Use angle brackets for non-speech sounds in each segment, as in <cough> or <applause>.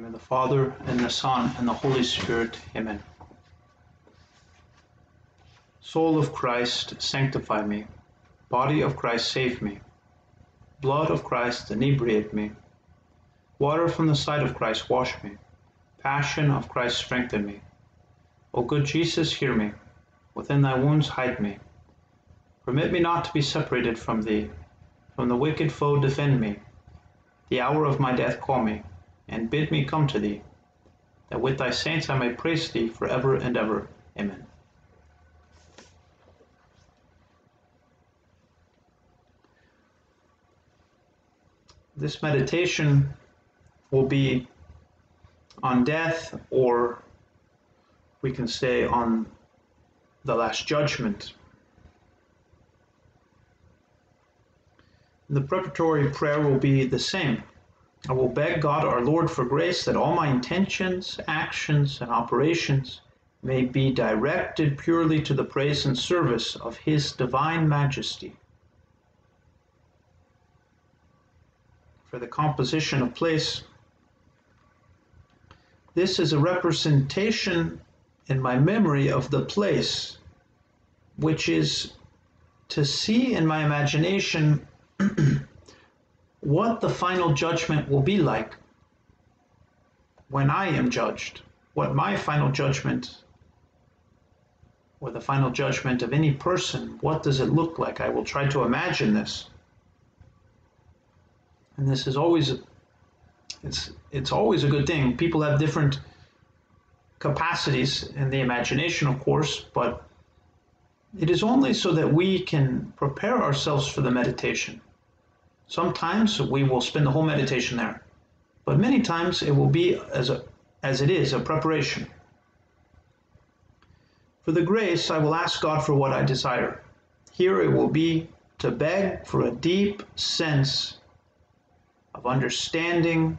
name of the Father, and the Son, and the Holy Spirit. Amen. Soul of Christ, sanctify me. Body of Christ, save me. Blood of Christ, inebriate me. Water from the side of Christ, wash me. Passion of Christ, strengthen me. O good Jesus, hear me. Within thy wounds, hide me. Permit me not to be separated from thee. From the wicked foe, defend me. The hour of my death, call me and bid me come to thee, that with thy saints I may praise thee for ever and ever. Amen. This meditation will be on death, or we can say on the Last Judgment. The preparatory prayer will be the same. I will beg God our Lord for grace that all my intentions, actions, and operations may be directed purely to the praise and service of His divine majesty. For the composition of place, this is a representation in my memory of the place, which is to see in my imagination <clears throat> what the final judgment will be like when I am judged, what my final judgment or the final judgment of any person, what does it look like? I will try to imagine this. And this is always it's it's always a good thing. People have different capacities in the imagination, of course, but it is only so that we can prepare ourselves for the meditation. Sometimes we will spend the whole meditation there, but many times it will be as, a, as it is, a preparation. For the grace, I will ask God for what I desire. Here it will be to beg for a deep sense of understanding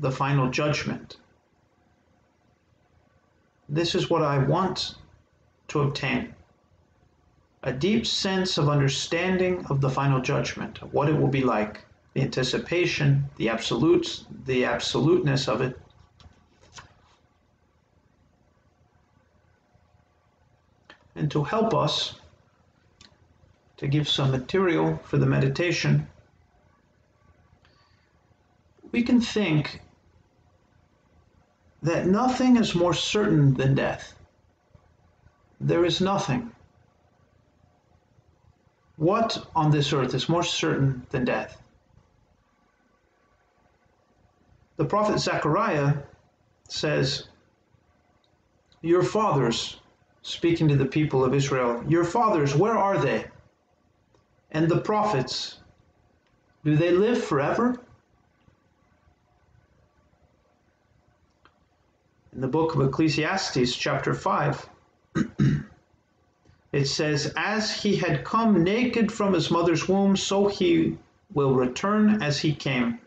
the final judgment. This is what I want to obtain a deep sense of understanding of the final judgment, what it will be like, the anticipation, the absolutes, the absoluteness of it. And to help us to give some material for the meditation, we can think that nothing is more certain than death. There is nothing what on this earth is more certain than death? The prophet Zechariah says, Your fathers, speaking to the people of Israel, your fathers, where are they? And the prophets, do they live forever? In the book of Ecclesiastes, chapter 5, <clears throat> it says, As he had come naked from his mother's womb, so he will return as he came.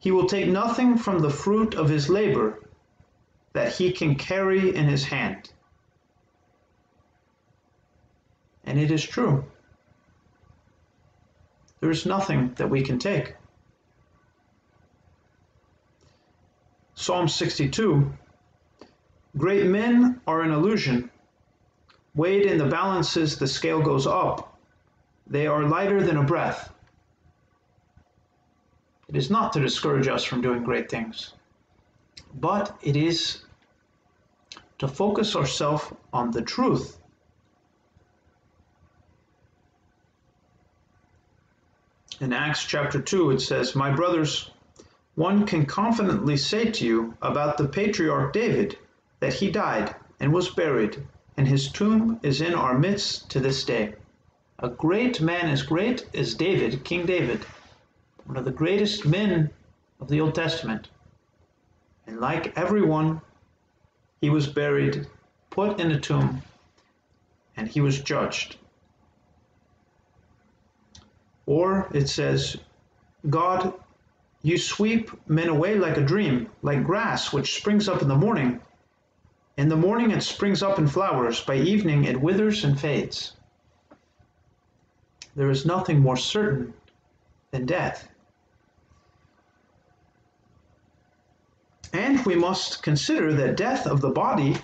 He will take nothing from the fruit of his labor that he can carry in his hand. And it is true. There is nothing that we can take. Psalm 62 Great men are an illusion Weighed in the balances, the scale goes up. They are lighter than a breath. It is not to discourage us from doing great things, but it is to focus ourselves on the truth. In Acts chapter 2, it says, My brothers, one can confidently say to you about the patriarch David that he died and was buried and his tomb is in our midst to this day. A great man as great as David, King David, one of the greatest men of the Old Testament. And like everyone, he was buried, put in a tomb, and he was judged. Or it says, God, you sweep men away like a dream, like grass which springs up in the morning in the morning it springs up and flowers, by evening it withers and fades. There is nothing more certain than death. And we must consider that death of the body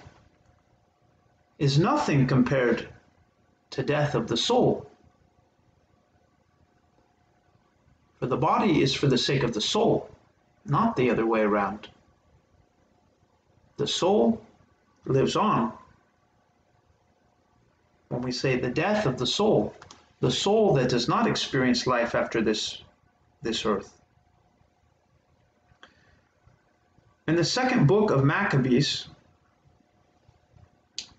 is nothing compared to death of the soul. For the body is for the sake of the soul, not the other way around. The soul lives on. When we say the death of the soul, the soul that does not experience life after this, this earth. In the second book of Maccabees,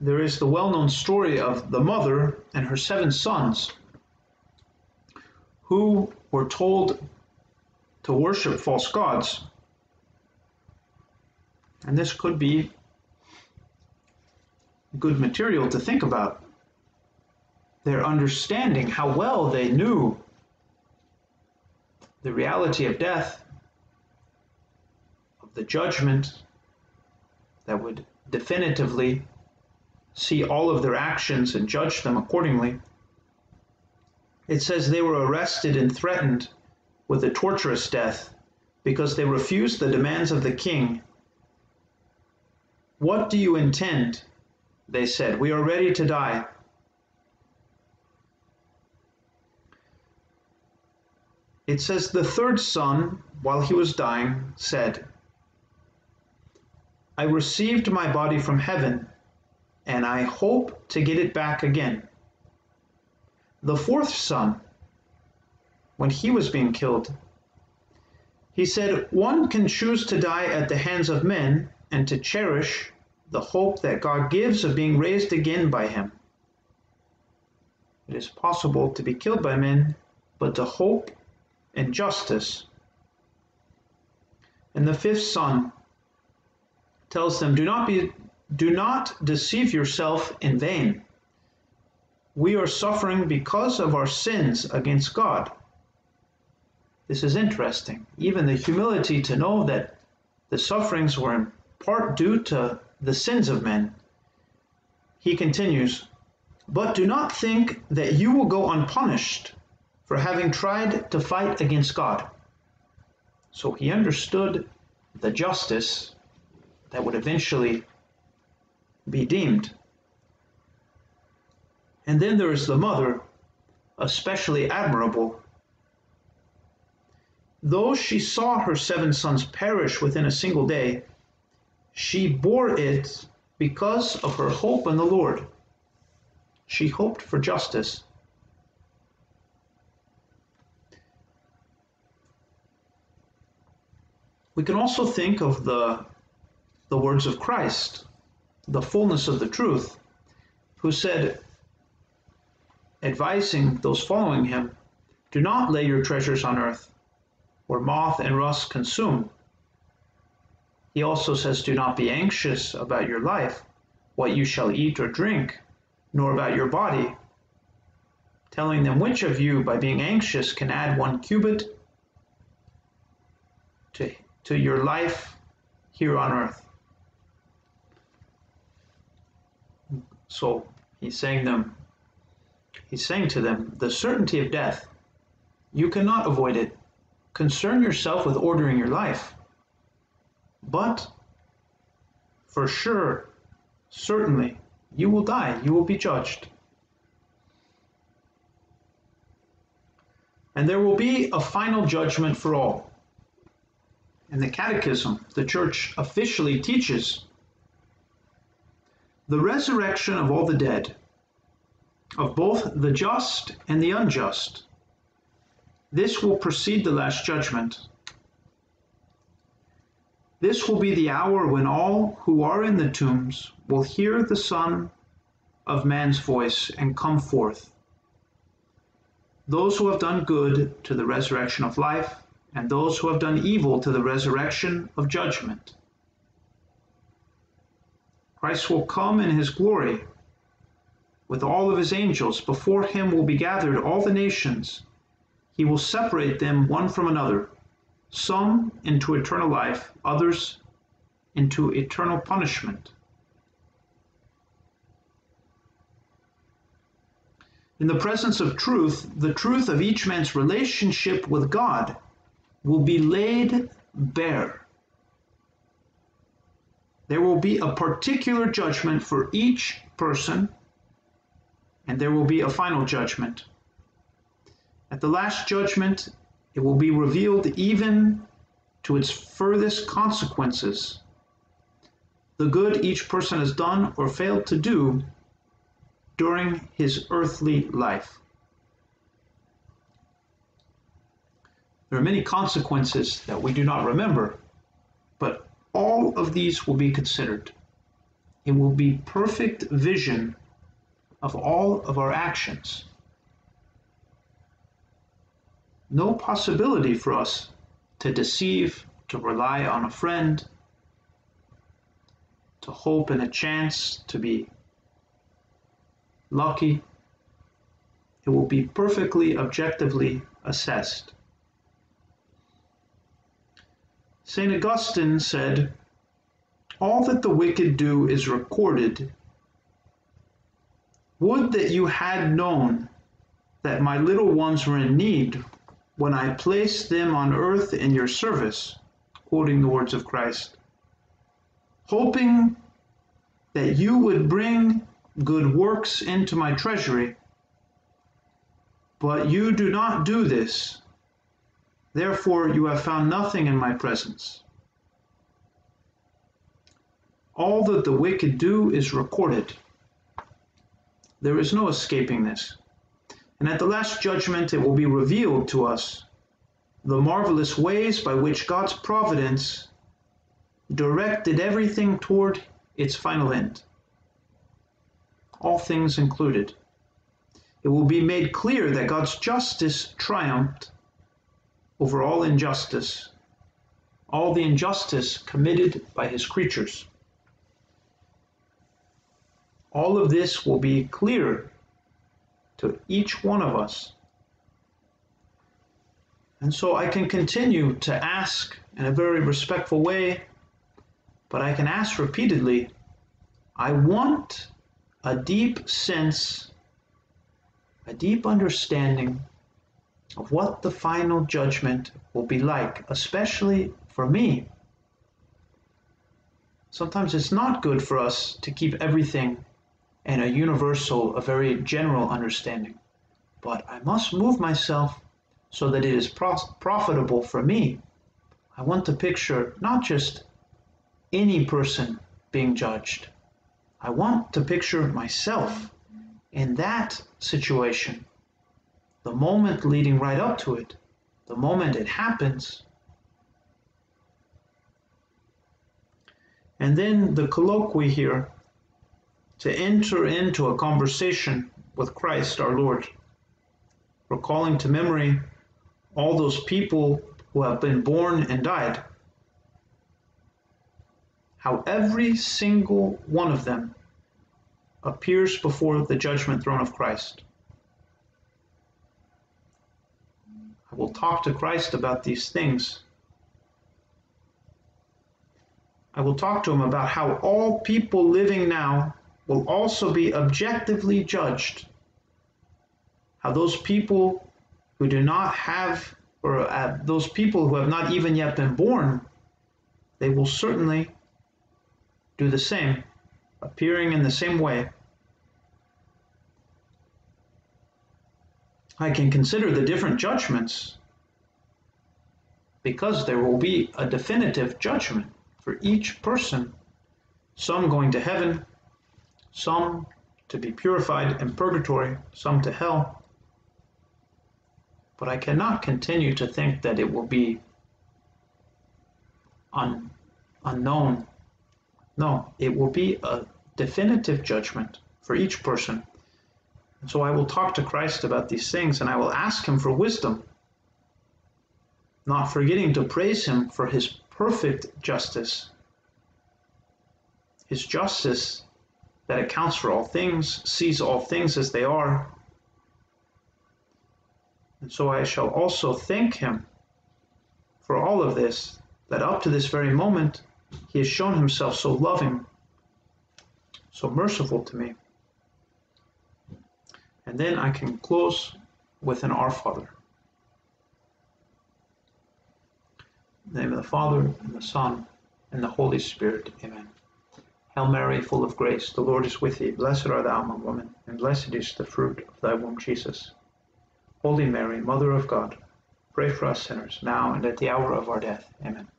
there is the well known story of the mother and her seven sons who were told to worship false gods. And this could be good material to think about. Their understanding, how well they knew the reality of death, of the judgment that would definitively see all of their actions and judge them accordingly. It says they were arrested and threatened with a torturous death because they refused the demands of the king. What do you intend? They said, We are ready to die. It says the third son, while he was dying, said, I received my body from heaven and I hope to get it back again. The fourth son, when he was being killed, he said, One can choose to die at the hands of men and to cherish the hope that God gives of being raised again by him. It is possible to be killed by men, but to hope and justice. And the fifth son tells them, Do not be do not deceive yourself in vain. We are suffering because of our sins against God. This is interesting. Even the humility to know that the sufferings were in part due to the sins of men. He continues, But do not think that you will go unpunished for having tried to fight against God. So he understood the justice that would eventually be deemed. And then there is the mother, especially admirable. Though she saw her seven sons perish within a single day, she bore it because of her hope in the Lord. She hoped for justice. We can also think of the, the words of Christ the fullness of the truth, who said, advising those following him, Do not lay your treasures on earth, where moth and rust consume. He also says, Do not be anxious about your life, what you shall eat or drink, nor about your body, telling them which of you, by being anxious, can add one cubit to, to your life here on earth. So he's saying them, he's saying to them, the certainty of death, you cannot avoid it. Concern yourself with ordering your life. But for sure, certainly, you will die, you will be judged. And there will be a final judgment for all. In the Catechism, the Church officially teaches the resurrection of all the dead, of both the just and the unjust. This will precede the last judgment. This will be the hour when all who are in the tombs will hear the Son of Man's voice and come forth. Those who have done good to the resurrection of life, and those who have done evil to the resurrection of judgment. Christ will come in his glory with all of his angels. Before him will be gathered all the nations. He will separate them one from another, some into eternal life, others into eternal punishment. In the presence of truth, the truth of each man's relationship with God will be laid bare. there will be a particular judgment for each person, and there will be a final judgment. At the last judgment, it will be revealed even to its furthest consequences. The good each person has done or failed to do during his earthly life. There are many consequences that we do not remember, but all of these will be considered. It will be perfect vision of all of our actions. No possibility for us to deceive, to rely on a friend, to hope in a chance to be lucky. It will be perfectly objectively assessed. St. Augustine said, All that the wicked do is recorded. Would that you had known that my little ones were in need when I placed them on earth in your service, quoting the words of Christ, hoping that you would bring good works into my treasury. But you do not do this Therefore you have found nothing in my presence. All that the wicked do is recorded. There is no escaping this. And at the last judgment it will be revealed to us the marvelous ways by which God's providence directed everything toward its final end. All things included. It will be made clear that God's justice triumphed over all injustice, all the injustice committed by his creatures. All of this will be clear to each one of us. And so I can continue to ask in a very respectful way, but I can ask repeatedly I want a deep sense, a deep understanding of what the final judgment will be like, especially for me. Sometimes it's not good for us to keep everything in a universal, a very general understanding. But I must move myself so that it is profitable for me. I want to picture not just any person being judged. I want to picture myself in that situation the moment leading right up to it, the moment it happens. And then the colloquy here to enter into a conversation with Christ our Lord, recalling to memory all those people who have been born and died, how every single one of them appears before the judgment throne of Christ. I will talk to Christ about these things. I will talk to him about how all people living now will also be objectively judged. How those people who do not have, or uh, those people who have not even yet been born, they will certainly do the same, appearing in the same way. I can consider the different judgments because there will be a definitive judgment for each person, some going to heaven, some to be purified in purgatory, some to hell. But I cannot continue to think that it will be un, unknown. No, it will be a definitive judgment for each person so I will talk to Christ about these things and I will ask him for wisdom, not forgetting to praise him for his perfect justice. His justice that accounts for all things, sees all things as they are. And so I shall also thank him for all of this, that up to this very moment, he has shown himself so loving, so merciful to me. And then I can close with an Our Father. Name of the Father, and the Son, and the Holy Spirit. Amen. Hail Mary, full of grace, the Lord is with thee. Blessed art thou among women, and blessed is the fruit of thy womb, Jesus. Holy Mary, Mother of God, pray for us sinners, now and at the hour of our death. Amen.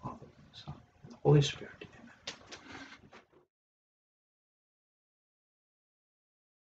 Father, Son, and the Holy Spirit.